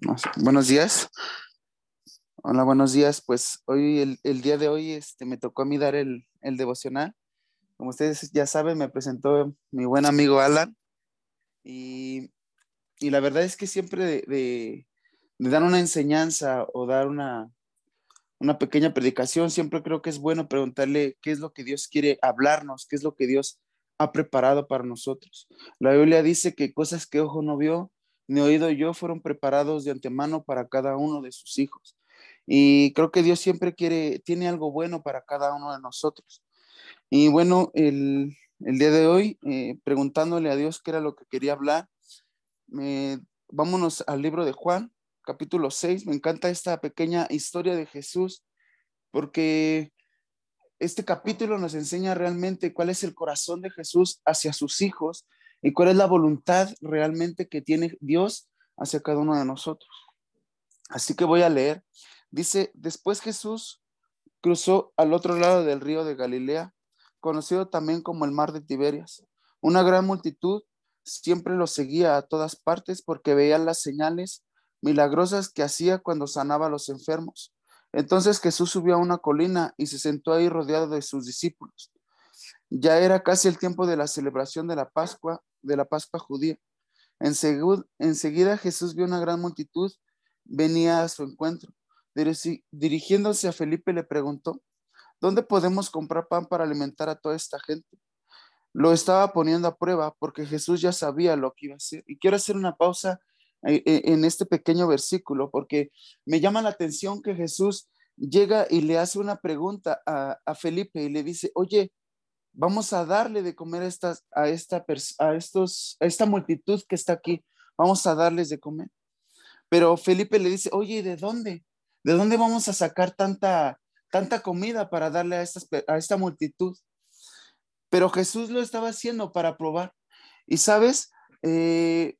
Buenos días. Hola, buenos días. Pues hoy, el, día de hoy, este, me tocó a mí dar el, devocional. Como ustedes ya saben, me presentó mi buen amigo Alan. Y, la verdad es que siempre de, dar una enseñanza o dar una, una pequeña predicación, siempre creo que es bueno preguntarle qué es lo que Dios quiere hablarnos, qué es lo que Dios ha preparado para nosotros. La Biblia dice que cosas que ojo no vio, ni oído yo fueron preparados de antemano para cada uno de sus hijos. Y creo que Dios siempre quiere, tiene algo bueno para cada uno de nosotros. Y bueno, el, día de hoy, eh, preguntándole a Dios qué era lo que quería hablar, vámonos al libro de Juan, capítulo 6. Me encanta esta pequeña historia de Jesús, porque este capítulo nos enseña realmente cuál es el corazón de Jesús hacia sus hijos y cuál es la voluntad realmente que tiene Dios hacia cada uno de nosotros. Así que voy a leer. Dice, después Jesús cruzó al otro lado del río de Galilea, conocido también como el mar de Tiberias. Una gran multitud siempre lo seguía a todas partes porque veían las señales milagrosas que hacía cuando sanaba a los enfermos. Entonces Jesús subió a una colina y se sentó ahí rodeado de sus discípulos. Ya era casi el tiempo de la celebración de la Pascua, de la Pascua judía. Enseguida Jesús vio una gran multitud, venía a su encuentro. Dirigiéndose a Felipe le preguntó, ¿dónde podemos comprar pan para alimentar a toda esta gente? Lo estaba poniendo a prueba porque Jesús ya sabía lo que iba a hacer. Y quiero hacer una pausa eh, eh, en este pequeño versículo porque me llama la atención que Jesús llega y le hace una pregunta a, a Felipe y le dice, oye, vamos a darle de comer a, estas, a, esta, a, estos, a esta multitud que está aquí, vamos a darles de comer. Pero Felipe le dice, oye, ¿de dónde? ¿De dónde vamos a sacar tanta, tanta comida para darle a, a esta multitud? Pero Jesús lo estaba haciendo para probar. Y sabes, eh,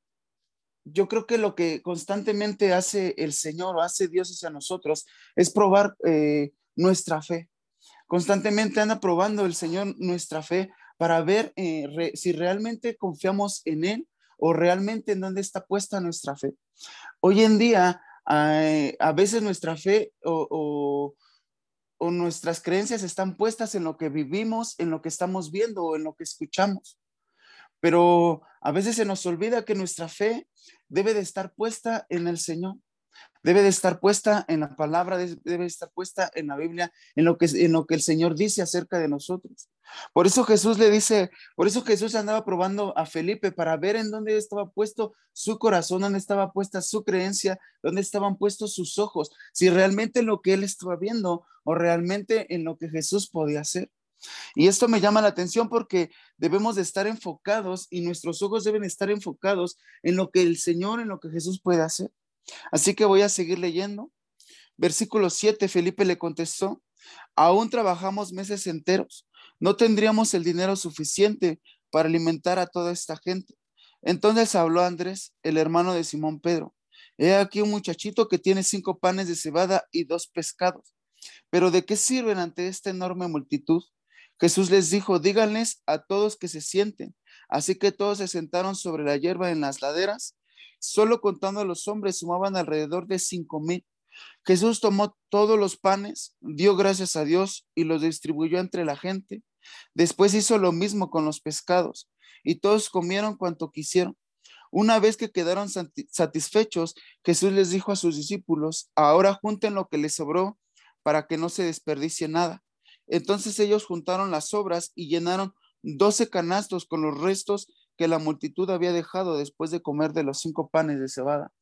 yo creo que lo que constantemente hace el Señor o hace Dios hacia nosotros es probar eh, nuestra fe. Constantemente anda probando el Señor nuestra fe para ver eh, si realmente confiamos en Él o realmente en dónde está puesta nuestra fe. Hoy en día, a veces nuestra fe o, o nuestras creencias están puestas en lo que vivimos, en lo que estamos viendo o en lo que escuchamos. Pero a veces se nos olvida que nuestra fe debe de estar puesta en el Señor debe de estar puesta en la palabra, debe estar puesta en la Biblia, en lo que, en lo que el Señor dice acerca de nosotros. Por eso Jesús le dice, por eso Jesús andaba probando a Felipe para ver en dónde estaba puesto su corazón, dónde estaba puesta su creencia, dónde estaban puestos sus ojos, si realmente lo que él estaba viendo o realmente en lo que Jesús podía hacer. Y esto me llama la atención porque debemos de estar enfocados y nuestros ojos deben estar enfocados en lo que el Señor, en lo que Jesús puede hacer. Así que voy a seguir leyendo. Versículo 7, Felipe le contestó, aún trabajamos meses enteros, no tendríamos el dinero suficiente para alimentar a toda esta gente. Entonces habló Andrés, el hermano de Simón Pedro. He aquí un muchachito que tiene cinco panes de cebada y dos pescados. Pero ¿de qué sirven ante esta enorme multitud? Jesús les dijo, díganles a todos que se sienten. Así que todos se sentaron sobre la hierba en las laderas Solo contando a los hombres sumaban alrededor de cinco mil. Jesús tomó todos los panes, dio gracias a Dios y los distribuyó entre la gente. Después hizo lo mismo con los pescados y todos comieron cuanto quisieron. Una vez que quedaron satisfechos, Jesús les dijo a sus discípulos, ahora junten lo que les sobró para que no se desperdicie nada. Entonces ellos juntaron las sobras y llenaron doce canastos con los restos que la multitud había dejado después de comer de los cinco panes de cebada.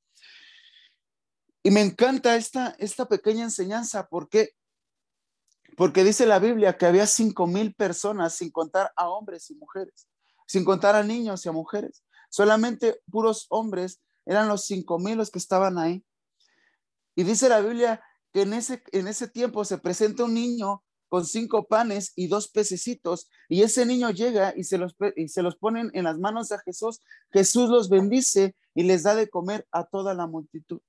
Y me encanta esta, esta pequeña enseñanza porque porque dice la Biblia que había cinco mil personas sin contar a hombres y mujeres, sin contar a niños y a mujeres. Solamente puros hombres eran los cinco mil los que estaban ahí. Y dice la Biblia que en ese, en ese tiempo se presenta un niño con cinco panes y dos pececitos, y ese niño llega y se los, y se los ponen en las manos de Jesús, Jesús los bendice y les da de comer a toda la multitud.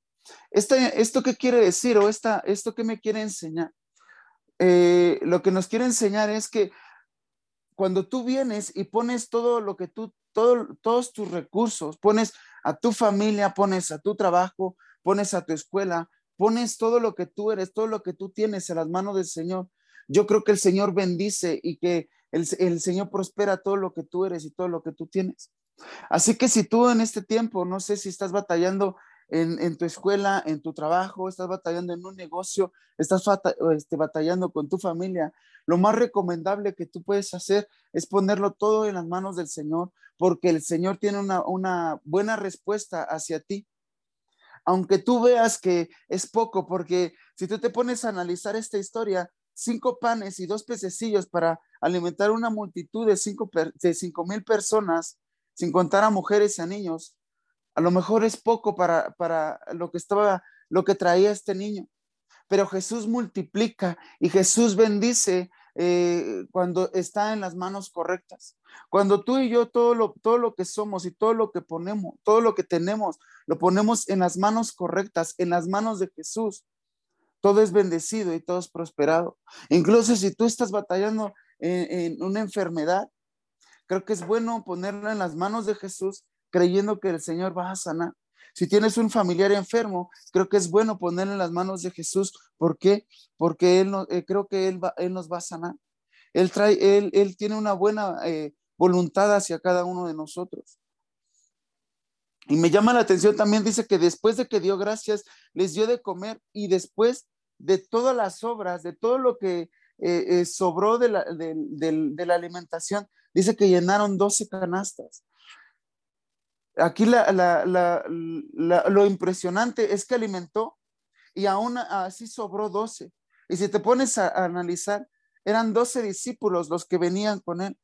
¿Esto qué quiere decir o esta, esto qué me quiere enseñar? Eh, lo que nos quiere enseñar es que cuando tú vienes y pones todo lo que tú, todo, todos tus recursos, pones a tu familia, pones a tu trabajo, pones a tu escuela, pones todo lo que tú eres, todo lo que tú tienes en las manos del Señor, yo creo que el Señor bendice y que el, Señor prospera todo lo que tú eres y todo lo que tú tienes. Así que si tú en este tiempo, no sé si estás batallando en, tu escuela, en tu trabajo, estás batallando en un negocio, estás este, batallando con tu familia, lo más recomendable que tú puedes hacer es ponerlo todo en las manos del Señor, porque el Señor tiene una buena respuesta hacia ti. Aunque tú veas que es poco, porque si tú te pones a analizar esta historia, cinco panes y dos pececillos para alimentar una multitud de cinco, de cinco mil personas, sin contar a mujeres y a niños, a lo mejor es poco para, para lo que estaba, lo que traía este niño. Pero Jesús multiplica y Jesús bendice eh, cuando está en las manos correctas. Cuando tú y yo todo lo, todo lo que somos y todo lo que ponemos, todo lo que tenemos, lo ponemos en las manos correctas, en las manos de Jesús todo es bendecido y todo es prosperado. Incluso si tú estás batallando en, una enfermedad, creo que es bueno ponerla en las manos de Jesús creyendo que el Señor va a sanar. Si tienes un familiar enfermo, creo que es bueno ponerlo en las manos de Jesús. ¿Por qué? Porque Él no, eh, creo que él, él nos va a sanar. Él, trae, él, él tiene una buena eh, voluntad hacia cada uno de nosotros. Y me llama la atención también, dice que después de que dio gracias, les dio de comer y después de todas las obras, de todo lo que eh, eh, sobró de la, alimentación, dice que llenaron 12 canastas. Aquí lo impresionante es que alimentó y aún así sobró 12. Y si te pones a, a analizar, eran 12 discípulos los que venían con él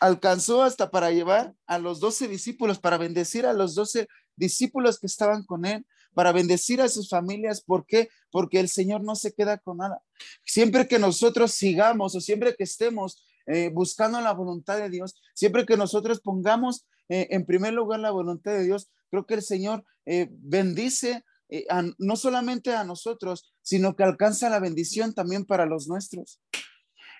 alcanzó hasta para llevar a los doce discípulos, para bendecir a los doce discípulos que estaban con él, para bendecir a sus familias. ¿Por qué? Porque el Señor no se queda con nada. Siempre que nosotros sigamos o siempre que estemos eh, buscando la voluntad de Dios, siempre que nosotros pongamos eh, en primer lugar la voluntad de Dios, creo que el Señor eh, bendice no solamente a nosotros, sino que alcanza la bendición también para los nuestros.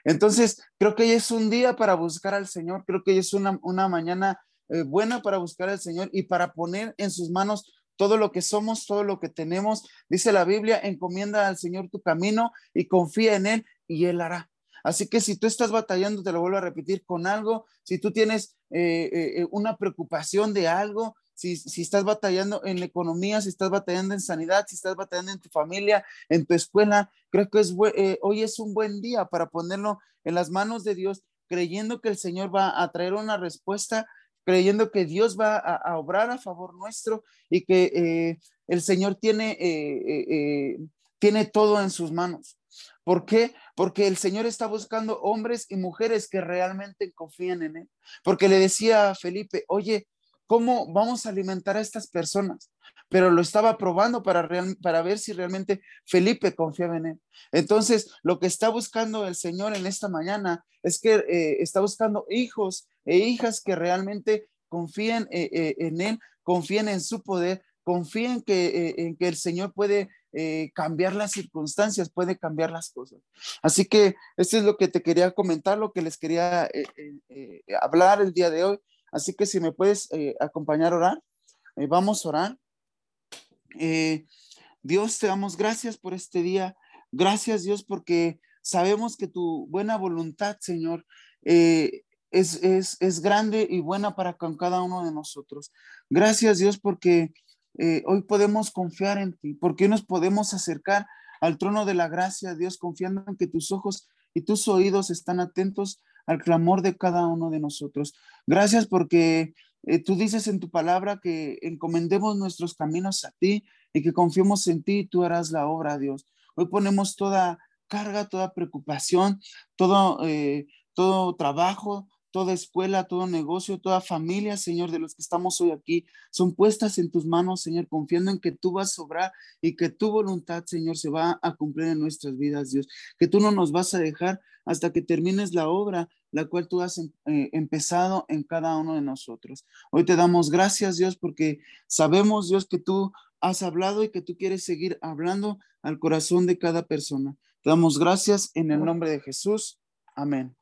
Entonces, creo que hoy es un día para buscar al Señor, creo que hoy es una, mañana eh, buena para buscar al Señor y para poner en sus manos todo lo que somos, todo lo que tenemos. Dice la Biblia, encomienda al Señor tu camino y confía en Él y Él hará. Así que si tú estás batallando, te lo vuelvo a repetir, con algo, si tú tienes eh, eh, una preocupación de algo, si, estás batallando en la economía, si estás batallando en sanidad, si estás batallando en tu familia, en tu escuela, creo que es, eh, hoy es un buen día para ponerlo en las manos de Dios, creyendo que el Señor va a traer una respuesta, creyendo que Dios va a, obrar a favor nuestro y que eh, el Señor tiene, eh, tiene todo en sus manos. ¿Por qué? Porque el Señor está buscando hombres y mujeres que realmente confían en Él. Porque le decía a Felipe, oye, ¿Cómo vamos a alimentar a estas personas? Pero lo estaba probando para, para ver si realmente Felipe confiaba en él. Entonces, lo que está buscando el Señor en esta mañana es que eh, está buscando hijos e hijas que realmente confíen eh, eh, en él, confíen en su poder, confíen que, en que el Señor puede cambiar las circunstancias, puede cambiar las cosas. Así que esto es lo que te quería comentar, lo que les quería hablar el día de hoy. Así que si me puedes eh, acompañar a orar, eh, vamos a orar. Eh, Dios, te damos gracias por este día. Gracias, Dios, porque sabemos que tu buena voluntad, Señor, es, es, grande y buena para con cada uno de nosotros. Gracias, Dios, porque hoy podemos confiar en ti, porque nos podemos acercar al trono de la gracia, Dios, confiando en que tus ojos y tus oídos están atentos al clamor de cada uno de nosotros. Gracias porque eh, tú dices en tu palabra que encomendemos nuestros caminos a ti y que confiemos en ti y tú harás la obra, Dios. Hoy ponemos toda carga, toda preocupación, todo, eh, todo trabajo, toda escuela, todo negocio, toda familia, Señor, de los que estamos hoy aquí, son puestas en tus manos, Señor, confiando en que tú vas a obrar y que tu voluntad, Señor, se va a cumplir en nuestras vidas, Dios. Que tú no nos vas a dejar hasta que termines la obra, la cual tú has eh, empezado en cada uno de nosotros. Hoy te damos gracias, Dios, porque sabemos, Dios, que tú has hablado y que tú quieres seguir hablando al corazón de cada persona. Te damos gracias en el nombre de Jesús. Amén.